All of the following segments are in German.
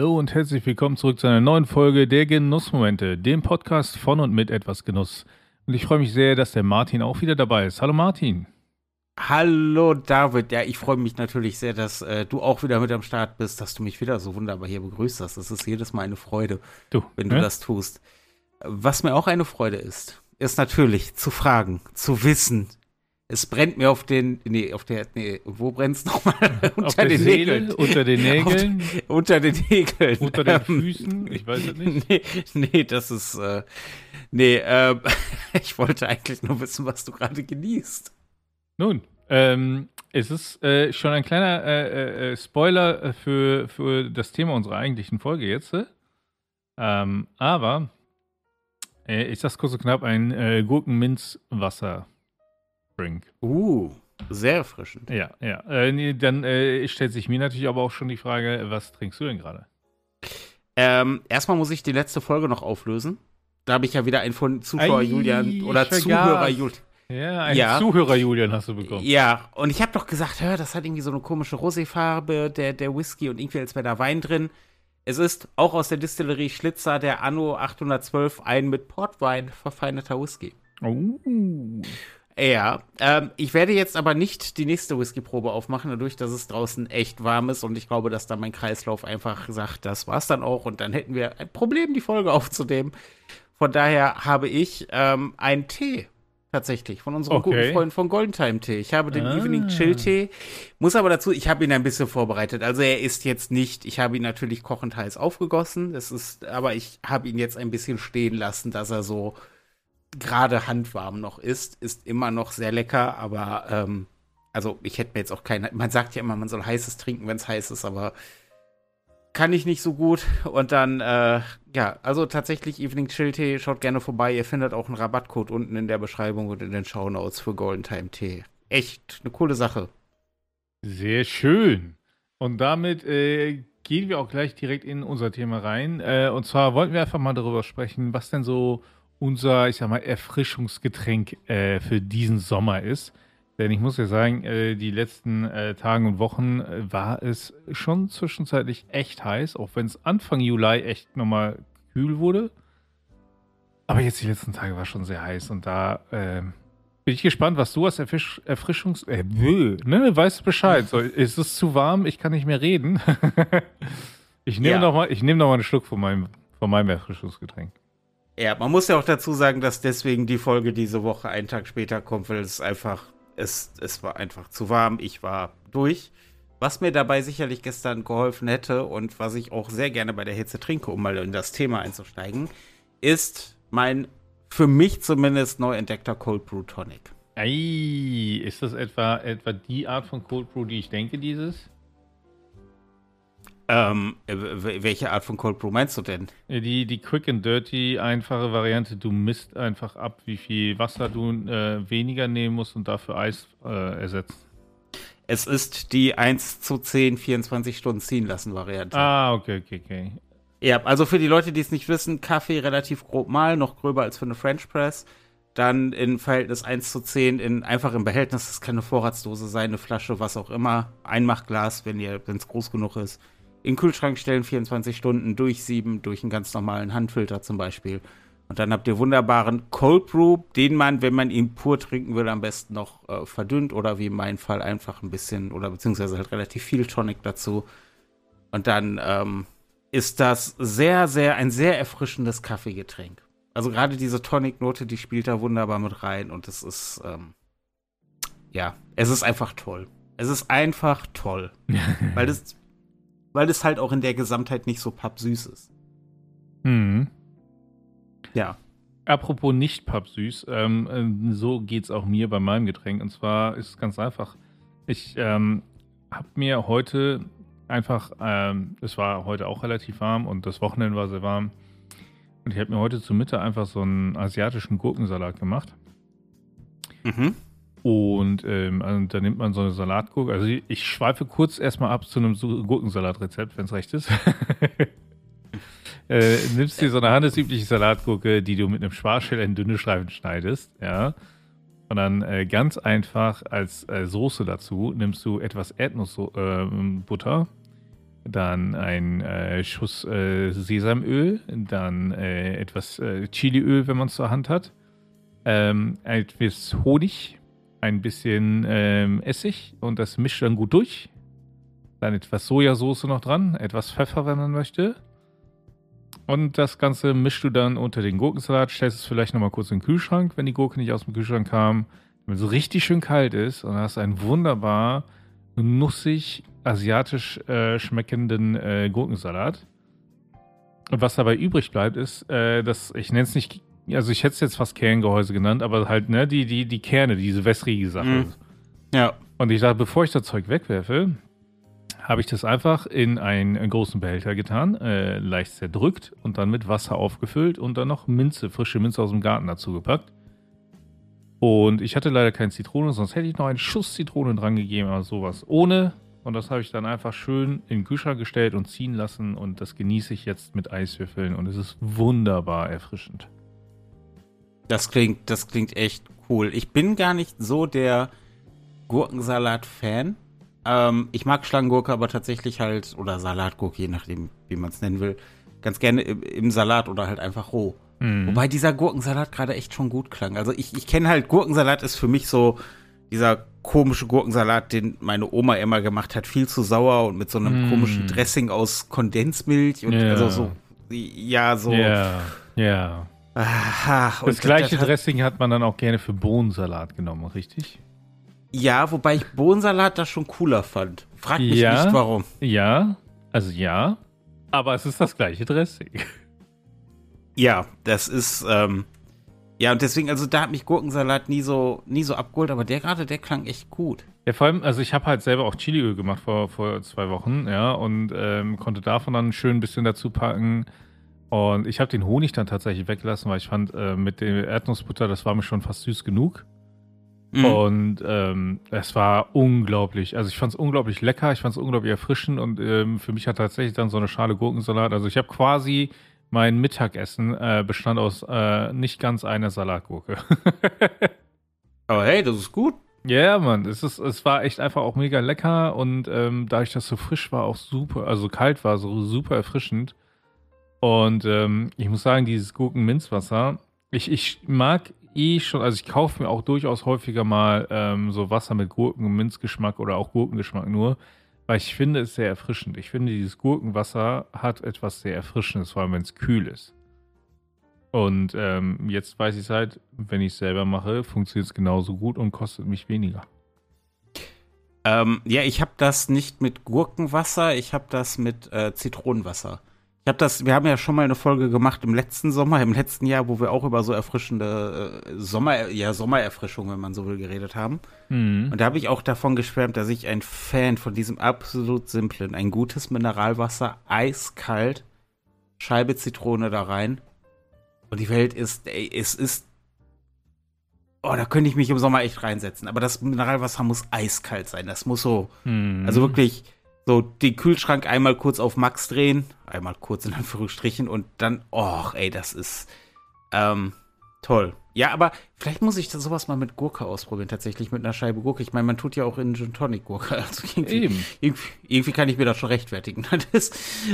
Hallo und herzlich willkommen zurück zu einer neuen Folge der Genussmomente, dem Podcast von und mit etwas Genuss. Und ich freue mich sehr, dass der Martin auch wieder dabei ist. Hallo Martin. Hallo David, ja, ich freue mich natürlich sehr, dass äh, du auch wieder mit am Start bist, dass du mich wieder so wunderbar hier begrüßt hast. Das ist jedes Mal eine Freude, du, wenn du ne? das tust. Was mir auch eine Freude ist, ist natürlich zu fragen, zu wissen, es brennt mir auf den, nee, auf der, nee, wo brennt es nochmal? unter den Seele, Nägeln. Unter den Nägeln. Auf, unter den Nägeln. Unter den Füßen, ich weiß es nicht. Nee, nee das ist, äh, nee, äh, ich wollte eigentlich nur wissen, was du gerade genießt. Nun, ähm, es ist äh, schon ein kleiner äh, äh, äh Spoiler für, für das Thema unserer eigentlichen Folge jetzt. Ähm, aber ich sag's kurz und knapp, ein äh, Gurkenminzwasser. Drink. Uh, sehr erfrischend. Ja, ja. Äh, nee, dann äh, stellt sich mir natürlich aber auch schon die Frage, was trinkst du denn gerade? Ähm, erstmal muss ich die letzte Folge noch auflösen. Da habe ich ja wieder einen von Zuschauer Ei, Julian oder Zuhörer Julian. Ja, einen ja. Zuhörer Julian hast du bekommen. Ja, und ich habe doch gesagt, hör, das hat irgendwie so eine komische Roséfarbe, der, der Whisky und irgendwie als wäre da Wein drin. Es ist auch aus der Distillerie Schlitzer der Anno 812 ein mit Portwein verfeinerter Whisky. Oh. Ja, ähm, ich werde jetzt aber nicht die nächste Whiskyprobe aufmachen, dadurch, dass es draußen echt warm ist und ich glaube, dass da mein Kreislauf einfach sagt, das war's dann auch und dann hätten wir ein Problem, die Folge aufzunehmen. Von daher habe ich ähm, einen Tee tatsächlich von unserem okay. guten Freund von Golden Time Tee. Ich habe den ah. Evening Chill Tee. Muss aber dazu, ich habe ihn ein bisschen vorbereitet. Also er ist jetzt nicht, ich habe ihn natürlich kochend heiß aufgegossen. Das ist, aber ich habe ihn jetzt ein bisschen stehen lassen, dass er so gerade handwarm noch ist, ist immer noch sehr lecker, aber ähm, also ich hätte mir jetzt auch keine, man sagt ja immer, man soll heißes trinken, wenn es heiß ist, aber kann ich nicht so gut. Und dann, äh, ja, also tatsächlich Evening Chill Tee, schaut gerne vorbei. Ihr findet auch einen Rabattcode unten in der Beschreibung und in den Show Notes für Golden Time Tee. Echt eine coole Sache. Sehr schön. Und damit äh, gehen wir auch gleich direkt in unser Thema rein. Äh, und zwar wollten wir einfach mal darüber sprechen, was denn so unser, ich sag mal, Erfrischungsgetränk äh, für diesen Sommer ist. Denn ich muss ja sagen, äh, die letzten äh, Tage und Wochen äh, war es schon zwischenzeitlich echt heiß, auch wenn es Anfang Juli echt nochmal kühl wurde. Aber jetzt die letzten Tage war schon sehr heiß und da ähm, bin ich gespannt, was du als Erfisch Erfrischungs... Äh, bö, ne, weißt Bescheid. So, ist es zu warm? Ich kann nicht mehr reden. ich nehme ja. noch, mal, nehm noch mal einen Schluck von meinem, von meinem Erfrischungsgetränk. Ja, man muss ja auch dazu sagen, dass deswegen die Folge diese Woche einen Tag später kommt, weil es einfach, es, es war einfach zu warm. Ich war durch. Was mir dabei sicherlich gestern geholfen hätte und was ich auch sehr gerne bei der Hitze trinke, um mal in das Thema einzusteigen, ist mein für mich zumindest neu entdeckter Cold Brew Tonic. Ei, ist das etwa, etwa die Art von Cold Brew, die ich denke, dieses? Ähm, welche Art von Cold Brew meinst du denn? Die, die Quick and Dirty, einfache Variante. Du misst einfach ab, wie viel Wasser du äh, weniger nehmen musst und dafür Eis äh, ersetzt. Es ist die 1 zu 10, 24 Stunden ziehen lassen Variante. Ah, okay, okay, okay. Ja, also für die Leute, die es nicht wissen, Kaffee relativ grob mal, noch gröber als für eine French Press. Dann in Verhältnis 1 zu 10, in einfach im Behältnis, das kann eine Vorratsdose sein, eine Flasche, was auch immer. Einmachglas, wenn es groß genug ist in den Kühlschrank stellen, 24 Stunden durchsieben, durch einen ganz normalen Handfilter zum Beispiel. Und dann habt ihr wunderbaren Cold Brew, den man, wenn man ihn pur trinken will, am besten noch äh, verdünnt oder wie in meinem Fall einfach ein bisschen oder beziehungsweise halt relativ viel Tonic dazu. Und dann ähm, ist das sehr, sehr, ein sehr erfrischendes Kaffeegetränk. Also gerade diese Tonic-Note, die spielt da wunderbar mit rein und es ist, ähm, ja, es ist einfach toll. Es ist einfach toll. weil das, weil es halt auch in der Gesamtheit nicht so pappsüß ist. Mhm. Ja. Apropos nicht pappsüß, ähm, äh, so geht es auch mir bei meinem Getränk. Und zwar ist es ganz einfach. Ich ähm, habe mir heute einfach, ähm, es war heute auch relativ warm und das Wochenende war sehr warm. Und ich habe mir heute zur Mitte einfach so einen asiatischen Gurkensalat gemacht. Mhm. Und ähm, also da nimmt man so eine Salatgurke. Also ich, ich schweife kurz erstmal ab zu einem Gurkensalatrezept, wenn es recht ist. äh, nimmst dir so eine handelsübliche Salatgurke, die du mit einem Sparschäler in dünne Streifen schneidest, ja. Und dann äh, ganz einfach als äh, Soße dazu nimmst du etwas Erdnussbutter, dann ein äh, Schuss äh, Sesamöl, dann äh, etwas äh, Chiliöl, wenn man es zur Hand hat, ähm, etwas Honig, ein bisschen ähm, Essig und das mischt dann gut durch. Dann etwas Sojasauce noch dran, etwas Pfeffer, wenn man möchte. Und das Ganze mischst du dann unter den Gurkensalat, stellst es vielleicht nochmal kurz in den Kühlschrank, wenn die Gurke nicht aus dem Kühlschrank kam, wenn es richtig schön kalt ist und hast einen wunderbar nussig, asiatisch äh, schmeckenden äh, Gurkensalat. Und was dabei übrig bleibt, ist, äh, dass ich nenne es nicht, also ich hätte es jetzt fast Kerngehäuse genannt, aber halt, ne, die, die, die Kerne, diese wässrige Sache. Mhm. Ja. Und ich dachte, bevor ich das Zeug wegwerfe, habe ich das einfach in einen großen Behälter getan, äh, leicht zerdrückt und dann mit Wasser aufgefüllt und dann noch Minze, frische Minze aus dem Garten dazu gepackt. Und ich hatte leider keine Zitrone, sonst hätte ich noch einen Schuss Zitrone dran gegeben, aber sowas ohne. Und das habe ich dann einfach schön in den Kühlschrank gestellt und ziehen lassen und das genieße ich jetzt mit Eiswürfeln und es ist wunderbar erfrischend. Das klingt, das klingt echt cool. Ich bin gar nicht so der Gurkensalat-Fan. Ähm, ich mag Schlangengurke, aber tatsächlich halt, oder Salatgurke, je nachdem, wie man es nennen will, ganz gerne im, im Salat oder halt einfach roh. Mhm. Wobei dieser Gurkensalat gerade echt schon gut klang. Also ich, ich kenne halt, Gurkensalat ist für mich so dieser komische Gurkensalat, den meine Oma immer gemacht hat, viel zu sauer und mit so einem Mm. komischen Dressing aus Kondensmilch und Ja. also so, ja, so. Ja, ja. Aha, Das gleiche hat- Dressing hat man dann auch gerne für Bohnensalat genommen, richtig? Ja, wobei ich Bohnensalat da schon cooler fand. Frag mich Ja. nicht warum. Ja, also ja, aber es ist das gleiche Dressing. Ja, das ist, ähm, ja, und deswegen, also da hat mich Gurkensalat nie so, nie so abgeholt, aber der gerade, der klang echt gut. Ja, vor allem, also ich habe halt selber auch Chiliöl gemacht vor, vor zwei Wochen, ja, und ähm, konnte davon dann schön ein bisschen dazu packen. Und ich habe den Honig dann tatsächlich weggelassen, weil ich fand, äh, mit der Erdnussbutter, das war mir schon fast süß genug. Mhm. Und ähm, es war unglaublich. Also ich fand es unglaublich lecker, ich fand es unglaublich erfrischend und ähm, für mich hat tatsächlich dann so eine Schale Gurkensalat. Also ich habe quasi mein Mittagessen äh, bestand aus äh, nicht ganz einer Salatgurke. Aber hey, das ist gut. Ja, Mann, es, ist, es war echt einfach auch mega lecker und ähm, da ich das so frisch war, auch super, also kalt war, so super erfrischend. Und ähm, ich muss sagen, dieses Gurkenminzwasser, ich, ich mag eh schon, also ich kaufe mir auch durchaus häufiger mal ähm, so Wasser mit Gurken- und Minzgeschmack oder auch Gurkengeschmack nur, weil ich finde es sehr erfrischend. Ich finde, dieses Gurkenwasser hat etwas sehr Erfrischendes, vor allem wenn es kühl ist. Und ähm, jetzt weiß ich halt, wenn ich es selber mache, funktioniert es genauso gut und kostet mich weniger. Ähm, ja, ich habe das nicht mit Gurkenwasser, ich habe das mit äh, Zitronenwasser. Ich habe das, wir haben ja schon mal eine Folge gemacht im letzten Sommer, im letzten Jahr, wo wir auch über so erfrischende äh, Sommer, ja, Sommererfrischung, wenn man so will, geredet haben. Mhm. Und da habe ich auch davon geschwärmt, dass ich ein Fan von diesem absolut simplen, ein gutes Mineralwasser, eiskalt, Scheibe Zitrone da rein. Und die Welt ist, ey, es ist. Oh, da könnte ich mich im Sommer echt reinsetzen. Aber das Mineralwasser muss eiskalt sein. Das muss so, Mhm. also wirklich so den Kühlschrank einmal kurz auf Max drehen, einmal kurz in Anführungsstrichen und dann, och, ey, das ist ähm, toll. Ja, aber vielleicht muss ich das sowas mal mit Gurke ausprobieren, tatsächlich mit einer Scheibe Gurke. Ich meine, man tut ja auch in Gin Tonic Gurke. Also irgendwie, Eben. irgendwie, irgendwie kann ich mir das schon rechtfertigen. Das,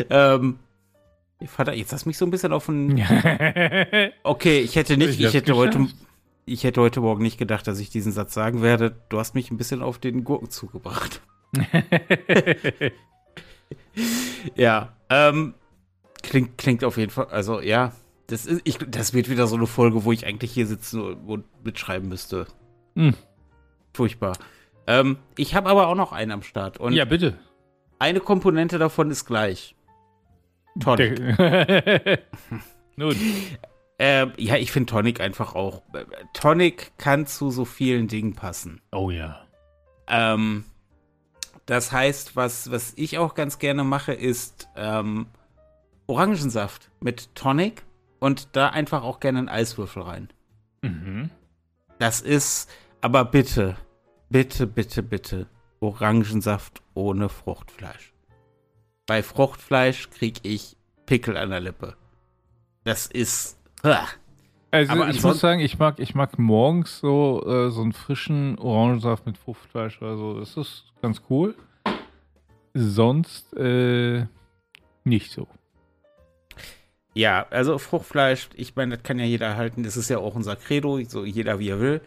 ähm, Vater, jetzt hast du mich so ein bisschen auf den. Okay, ich hätte nicht, Ich ich hätte heute, geschafft. ich hätte heute Morgen nicht gedacht, dass ich diesen Satz sagen werde. Du hast mich ein bisschen auf den Gurkenzug gebracht. Ja, ähm, klingt, klingt auf jeden Fall, also ja, das ist, ich, das wird wieder so eine Folge, wo ich eigentlich hier sitzen und mitschreiben müsste. Hm. Furchtbar. Ähm, ich habe aber auch noch einen am Start und ja, bitte. eine Komponente davon ist gleich. Tonic. Nun. Ähm, ja, ich finde Tonic einfach auch. äh, Tonic kann zu so vielen Dingen passen. Oh ja. Ähm, das heißt, was, was ich auch ganz gerne mache, ist ähm, Orangensaft mit Tonic und da einfach auch gerne einen Eiswürfel rein. Mhm. Das ist, aber bitte, bitte, bitte, bitte, Orangensaft ohne Fruchtfleisch. Bei Fruchtfleisch krieg ich Pickel an der Lippe. Das ist. ah. Also Aber ich muss sagen, ich mag, ich mag morgens so, äh, so einen frischen Orangensaft mit Fruchtfleisch oder so. Das ist ganz cool. sonst äh, nicht so. Ja, also Fruchtfleisch, ich meine, das kann ja jeder halten. Das ist ja auch unser Credo, so jeder wie er will.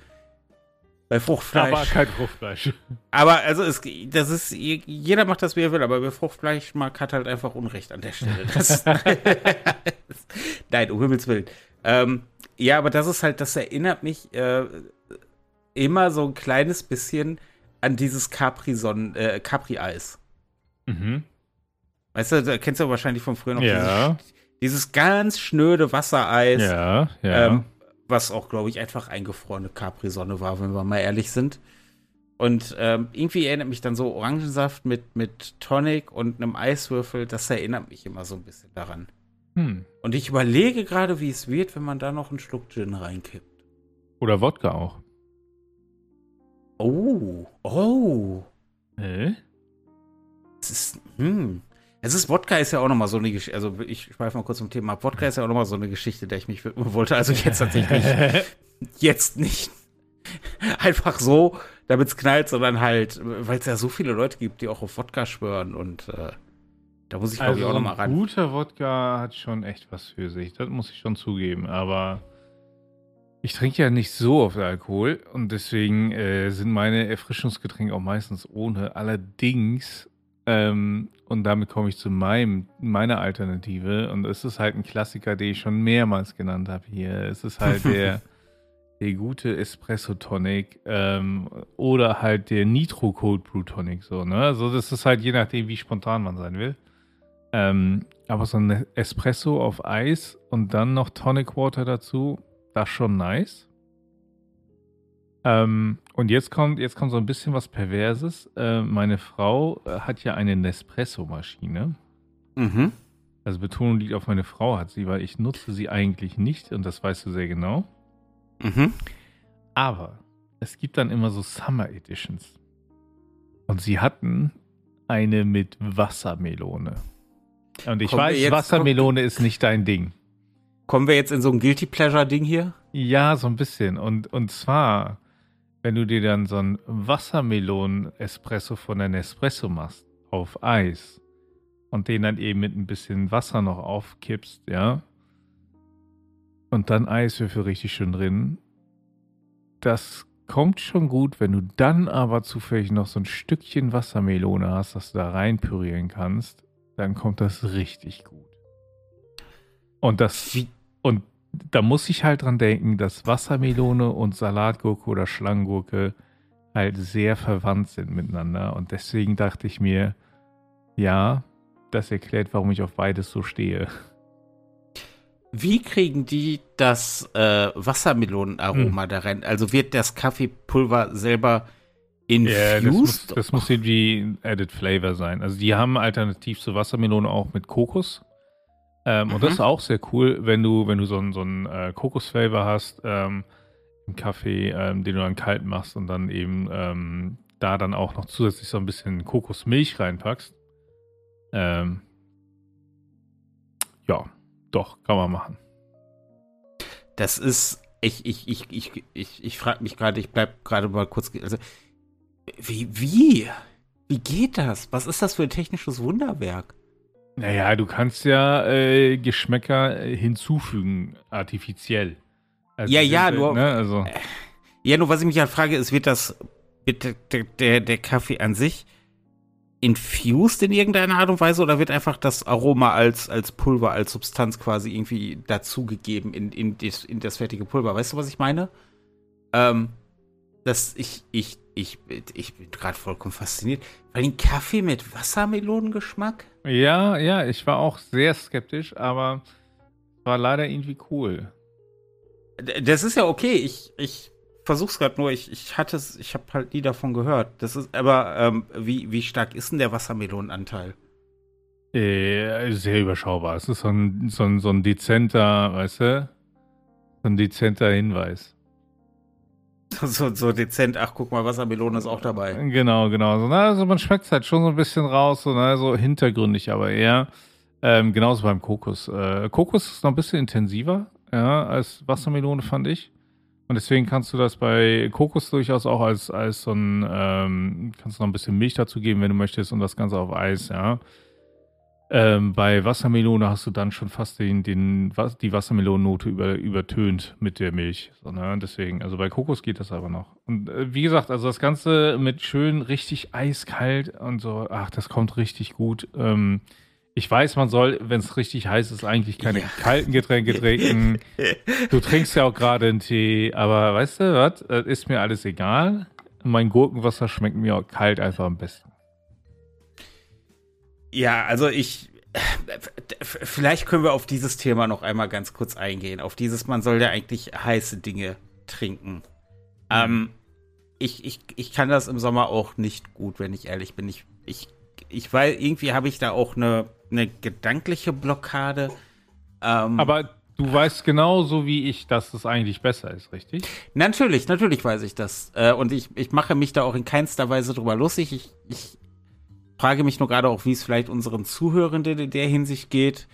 Bei Fruchtfleisch. Aber kein Fruchtfleisch. Aber also es, das ist, jeder macht das, wie er will, aber wer Fruchtfleisch mag, hat halt einfach Unrecht an der Stelle. Das, Nein, um Himmels Willen. Ähm, ja, aber das ist halt, das erinnert mich äh, immer so ein kleines bisschen an dieses Capri-Eis. Äh, Capri mhm. Weißt du, da kennst du wahrscheinlich von früher noch ja. dieses, dieses ganz schnöde Wassereis. Ja, ja. Ähm, was auch, glaube ich, einfach eingefrorene Capri-Sonne war, wenn wir mal ehrlich sind. Und ähm, irgendwie erinnert mich dann so Orangensaft mit, mit Tonic und einem Eiswürfel, das erinnert mich immer so ein bisschen daran. Hm. Und ich überlege gerade, wie es wird, wenn man da noch einen Schluck Gin reinkippt. Oder Wodka auch. Oh, oh. Äh? Es ist, hm. Es ist, Wodka ist ja auch nochmal so eine Geschichte, also ich schweife mal kurz zum Thema ab. Wodka ist ja auch nochmal so eine Geschichte, der ich mich widmen wollte. Also jetzt tatsächlich jetzt nicht einfach so, damit es knallt, sondern halt, weil es ja so viele Leute gibt, die auch auf Wodka schwören und äh, da muss ich, glaube also ich, auch nochmal ran. Guter Wodka hat schon echt was für sich, das muss ich schon zugeben, aber ich trinke ja nicht so oft Alkohol und deswegen äh, sind meine Erfrischungsgetränke auch meistens ohne. Allerdings, ähm, und damit komme ich zu meinem, meiner Alternative, und es ist halt ein Klassiker, den ich schon mehrmals genannt habe hier. Es ist halt der, der gute Espresso Tonic ähm, oder halt der Nitro Cold Brew Tonic. So, ne? Also, das ist halt je nachdem, wie spontan man sein will. Ähm, aber so ein Espresso auf Eis und dann noch Tonic Water dazu, das schon nice. Ähm, und jetzt kommt, jetzt kommt so ein bisschen was Perverses. Äh, meine Frau äh, hat ja eine Nespresso-Maschine. Mhm. Also Betonung liegt auf meine Frau hat sie, weil ich nutze sie eigentlich nicht und das weißt du sehr genau. Mhm. Aber es gibt dann immer so Summer Editions. Und sie hatten eine mit Wassermelone. Und ich Kommen weiß, Wassermelone ist nicht dein Ding. Kommen wir jetzt in so ein Guilty Pleasure-Ding hier? Ja, so ein bisschen. Und, und zwar, wenn du dir dann so ein Wassermelonen-Espresso von der Nespresso machst, auf Eis, und den dann eben mit ein bisschen Wasser noch aufkippst, ja, und dann Eiswürfel richtig schön drin, das kommt schon gut, wenn du dann aber zufällig noch so ein Stückchen Wassermelone hast, das du da reinpürieren kannst, dann kommt das richtig gut. Und das, Wie? Und da muss ich halt dran denken, dass Wassermelone und Salatgurke oder Schlangengurke halt sehr verwandt sind miteinander. Und deswegen dachte ich mir, ja, das erklärt, warum ich auf beides so stehe. Wie kriegen die das äh, Wassermelonenaroma hm. da rein? Also wird das Kaffeepulver selber infused? Ja, das muss, das muss irgendwie Added Flavor sein. Also die haben alternativ zur Wassermelone auch mit Kokos. Ähm, mhm. Und das ist auch sehr cool, wenn du, wenn du so einen so äh, Kokosflavor hast ähm, im Kaffee, ähm, den du dann kalt machst und dann eben ähm, da dann auch noch zusätzlich so ein bisschen Kokosmilch reinpackst. Ähm, ja, doch, kann man machen. Das ist, ich, ich, ich, ich, ich, ich frage mich gerade, ich bleib gerade mal kurz, also, wie, wie? Wie geht das? Was ist das für ein technisches Wunderwerk? Naja, du kannst ja äh, Geschmäcker äh, hinzufügen, artifiziell. Also ja, ja, nur. Ne, also. Ja, nur was ich mich halt frage, ist, wird das, wird der, der, der Kaffee an sich infused in irgendeiner Art und Weise oder wird einfach das Aroma als, als Pulver, als Substanz quasi irgendwie dazugegeben in, in, das, in das fertige Pulver? Weißt du, was ich meine? Ähm, dass ich, ich, ich, ich bin gerade vollkommen fasziniert. Weil ein Kaffee mit Wassermelonengeschmack? Ja, ja, ich war auch sehr skeptisch, aber war leider irgendwie cool. Das ist ja okay. Ich, ich versuch's gerade nur. Ich, ich hatte es, ich habe halt nie davon gehört. Das ist, aber ähm, wie, wie stark ist denn der Wassermelonenanteil? Äh, sehr überschaubar. Es ist so ein, so ein, so ein dezenter, weißt du? So ein dezenter Hinweis. So, so dezent, ach guck mal, Wassermelone ist auch dabei. Genau, genau. So, na, also man schmeckt es halt schon so ein bisschen raus, so, na, so hintergründig, aber eher. Ähm, genauso beim Kokos. Äh, Kokos ist noch ein bisschen intensiver, ja, als Wassermelone, fand ich. Und deswegen kannst du das bei Kokos durchaus auch als, als so ein, ähm, kannst du noch ein bisschen Milch dazu geben, wenn du möchtest, und das Ganze auf Eis, ja. Ähm, bei Wassermelone hast du dann schon fast den, den, die Wassermelonennote über, übertönt mit der Milch. So, ne? Deswegen, also bei Kokos geht das aber noch. Und äh, wie gesagt, also das Ganze mit schön richtig eiskalt und so, ach, das kommt richtig gut. Ähm, ich weiß, man soll, wenn es richtig heiß ist, eigentlich keine ja. kalten Getränke trinken. Du trinkst ja auch gerade einen Tee, aber weißt du was? Ist mir alles egal. Mein Gurkenwasser schmeckt mir auch kalt einfach am besten. Ja, also ich. Vielleicht können wir auf dieses Thema noch einmal ganz kurz eingehen. Auf dieses, man soll ja eigentlich heiße Dinge trinken. Mhm. Ähm, ich, ich, ich kann das im Sommer auch nicht gut, wenn ich ehrlich bin. Ich, ich, ich weiß, irgendwie habe ich da auch eine eine gedankliche Blockade. Ähm, Aber du weißt genauso wie ich, dass es eigentlich besser ist, richtig? Natürlich, natürlich weiß ich das. Äh, und ich, ich mache mich da auch in keinster Weise drüber lustig. Ich, ich frage mich nur gerade auch, wie es vielleicht unseren Zuhörenden in der Hinsicht geht.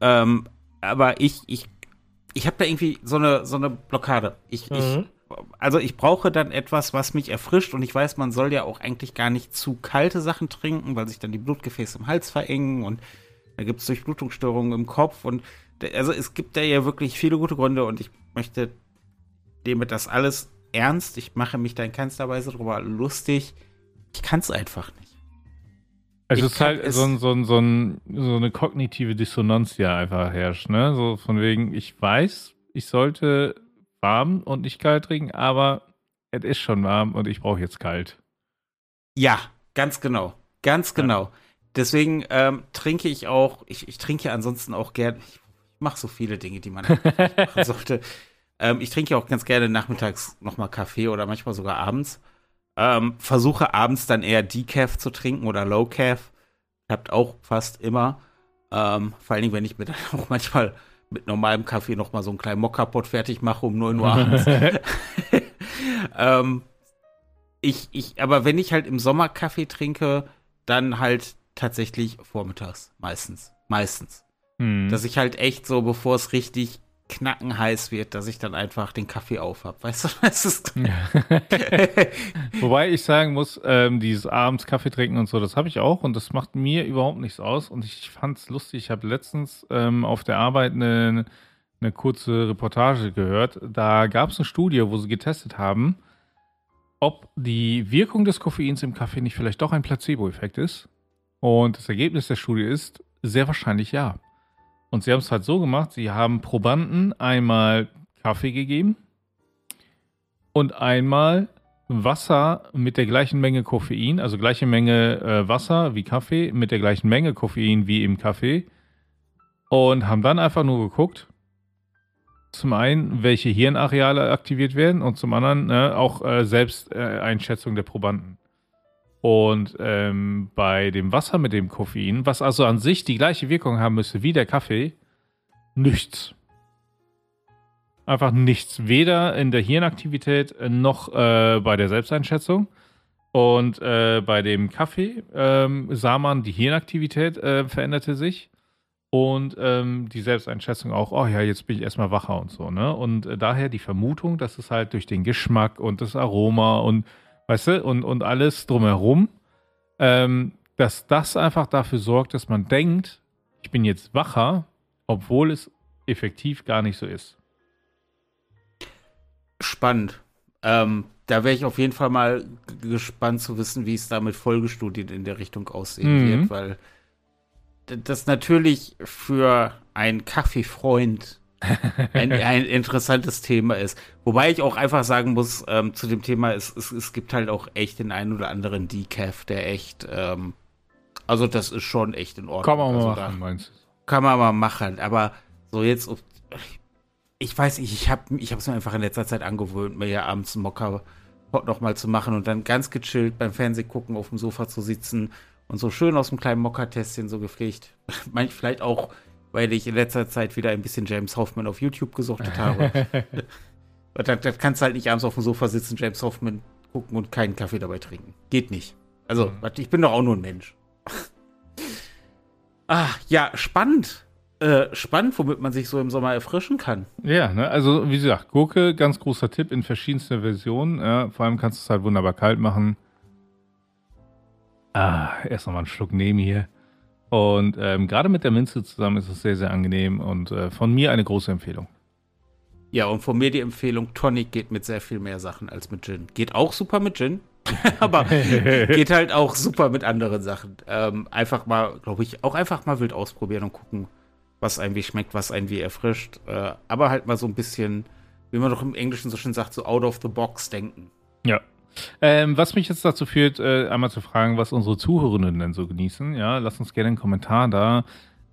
Ähm, aber ich, ich, ich habe da irgendwie so eine, so eine Blockade. Ich, mhm. ich, also ich brauche dann etwas, was mich erfrischt und ich weiß, man soll ja auch eigentlich gar nicht zu kalte Sachen trinken, weil sich dann die Blutgefäße im Hals verengen und da gibt es Durchblutungsstörungen im Kopf und also es gibt da ja wirklich viele gute Gründe und ich möchte damit das alles ernst. Ich mache mich da in keinster Weise drüber lustig. Ich kann es einfach nicht. Also es ist halt so, ein, so, ein, so, ein, so eine kognitive Dissonanz, die einfach herrscht, ne? So von wegen, ich weiß, ich sollte warm und nicht kalt trinken, aber es ist schon warm und ich brauche jetzt kalt. Ja, ganz genau. Ganz genau. Ja. Deswegen ähm, trinke ich auch, ich, ich trinke ansonsten auch gern, ich mache so viele Dinge, die man machen sollte. Ähm, ich trinke auch ganz gerne nachmittags nochmal Kaffee oder manchmal sogar abends. Ähm, versuche abends dann eher Decaf zu trinken oder Low Calf. Habt auch fast immer. Ähm, vor allen Dingen, wenn ich mir dann auch manchmal mit normalem Kaffee noch mal so einen kleinen Mokka-Pot fertig mache um 9 Uhr abends. ähm, ich, ich, aber wenn ich halt im Sommer Kaffee trinke, dann halt tatsächlich vormittags, meistens. Meistens. Hm. Dass ich halt echt so, bevor es richtig knackenheiß wird, dass ich dann einfach den Kaffee auf habe. Weißt du, was ist Wobei ich sagen muss, ähm, dieses abends Kaffee trinken und so, das habe ich auch und das macht mir überhaupt nichts aus. Und ich fand es lustig, ich habe letztens ähm, auf der Arbeit eine, eine kurze Reportage gehört. Da gab es eine Studie, wo sie getestet haben, ob die Wirkung des Koffeins im Kaffee nicht vielleicht doch ein Placebo-Effekt ist. Und das Ergebnis der Studie ist sehr wahrscheinlich ja. Und sie haben es halt so gemacht, sie haben Probanden einmal Kaffee gegeben und einmal Wasser mit der gleichen Menge Koffein, also gleiche Menge äh, Wasser wie Kaffee, mit der gleichen Menge Koffein wie im Kaffee. Und haben dann einfach nur geguckt, zum einen, welche Hirnareale aktiviert werden und zum anderen ne, auch äh, Selbsteinschätzung der Probanden. Und ähm, bei dem Wasser mit dem Koffein, was also an sich die gleiche Wirkung haben müsste wie der Kaffee, nichts. Einfach nichts. Weder in der Hirnaktivität noch äh, bei der Selbsteinschätzung. Und äh, bei dem Kaffee ähm, sah man, die Hirnaktivität äh, veränderte sich. Und ähm, die Selbsteinschätzung auch, oh ja, jetzt bin ich erstmal wacher und so, ne? Und äh, daher die Vermutung, dass es halt durch den Geschmack und das Aroma und weißt du, und, und alles drumherum, ähm, dass das einfach dafür sorgt, dass man denkt, ich bin jetzt wacher, obwohl es effektiv gar nicht so ist. Spannend. Ähm, da wäre ich auf jeden Fall mal gespannt zu wissen, wie es da mit Folgestudien in der Richtung aussehen mhm. wird, weil das natürlich für einen Kaffeefreund ein, ein, interessantes Thema ist. Wobei ich auch einfach sagen muss, ähm, zu dem Thema, es, es, es, gibt halt auch echt den einen oder anderen Decaf, der echt, ähm, also das ist schon echt in Ordnung. Kann man also mal machen, meinst du? Kann man mal machen, aber so jetzt, ich weiß nicht, ich habe ich es mir einfach in letzter Zeit angewöhnt, mir ja abends einen Mokka noch mal zu machen und dann ganz gechillt beim Fernseh gucken, auf dem Sofa zu sitzen und so schön aus dem kleinen Mokka-Tässchen so gepflegt. Vielleicht auch weil ich in letzter Zeit wieder ein bisschen James Hoffman auf YouTube gesuchtet habe. das, das kannst du halt nicht abends auf dem Sofa sitzen, James Hoffman gucken und keinen Kaffee dabei trinken. Geht nicht. Also, mhm. ich bin doch auch nur ein Mensch. ah, ja, spannend. äh, spannend, womit man sich so im Sommer erfrischen kann. Ja, ne? also wie gesagt, Gurke, ganz großer Tipp in verschiedensten Versionen. Ja, vor allem kannst du es halt wunderbar kalt machen. Ah, erst nochmal einen Schluck nehmen hier. Und ähm, gerade mit der Minze zusammen ist es sehr, sehr angenehm und äh, von mir eine große Empfehlung. Ja, und von mir die Empfehlung, Tonic geht mit sehr viel mehr Sachen als mit Gin. Geht auch super mit Gin, aber geht halt auch super mit anderen Sachen. Ähm, einfach mal, glaube ich, auch einfach mal wild ausprobieren und gucken, was einem wie schmeckt, was einen wie erfrischt. Äh, aber halt mal so ein bisschen, wie man doch im Englischen so schön sagt, so out of the box denken. Ja, ähm, was mich jetzt dazu führt, äh, einmal zu fragen, was unsere Zuhörerinnen denn so genießen. Ja, lasst uns gerne einen Kommentar da.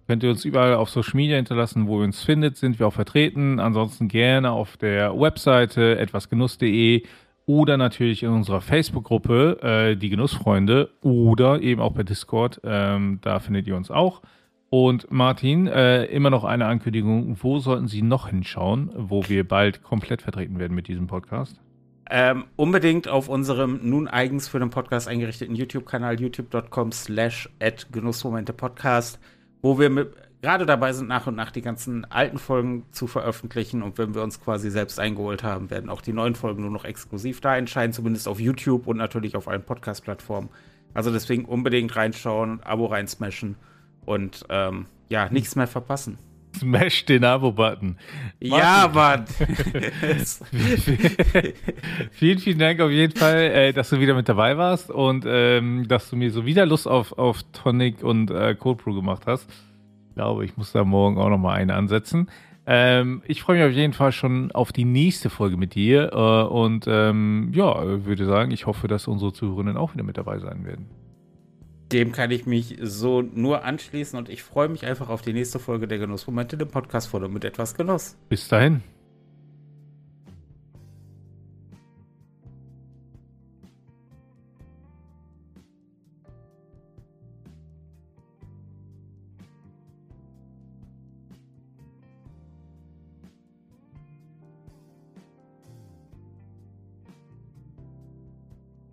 Könnt ihr uns überall auf Social Media hinterlassen, wo ihr uns findet, sind wir auch vertreten. Ansonsten gerne auf der Webseite etwasgenuss.de oder natürlich in unserer Facebook-Gruppe, äh, die Genussfreunde, oder eben auch bei Discord. Ähm, da findet ihr uns auch. Und Martin, äh, immer noch eine Ankündigung. Wo sollten Sie noch hinschauen, wo wir bald komplett vertreten werden mit diesem Podcast? Ähm, unbedingt auf unserem nun eigens für den Podcast eingerichteten YouTube-Kanal youtube.com slash Genussmomente Podcast, wo wir gerade dabei sind, nach und nach die ganzen alten Folgen zu veröffentlichen. Und wenn wir uns quasi selbst eingeholt haben, werden auch die neuen Folgen nur noch exklusiv da entscheiden, zumindest auf YouTube und natürlich auf allen Podcast-Plattformen. Also deswegen unbedingt reinschauen, Abo reinsmashen und ähm, ja, nichts mehr verpassen. Smash den Abo-Button. Ja, Mann. vielen, vielen Dank auf jeden Fall, äh, dass du wieder mit dabei warst und ähm, dass du mir so wieder Lust auf, auf Tonic und äh, Cold Brew gemacht hast. Ich glaube, ich muss da morgen auch nochmal eine ansetzen. Ähm, ich freue mich auf jeden Fall schon auf die nächste Folge mit dir äh, und ähm, ja, würde sagen, ich hoffe, dass unsere Zuhörerinnen auch wieder mit dabei sein werden. Dem kann ich mich so nur anschließen und ich freue mich einfach auf die nächste Folge der Genussmomente, dem Podcast vor mit etwas Genuss. Bis dahin.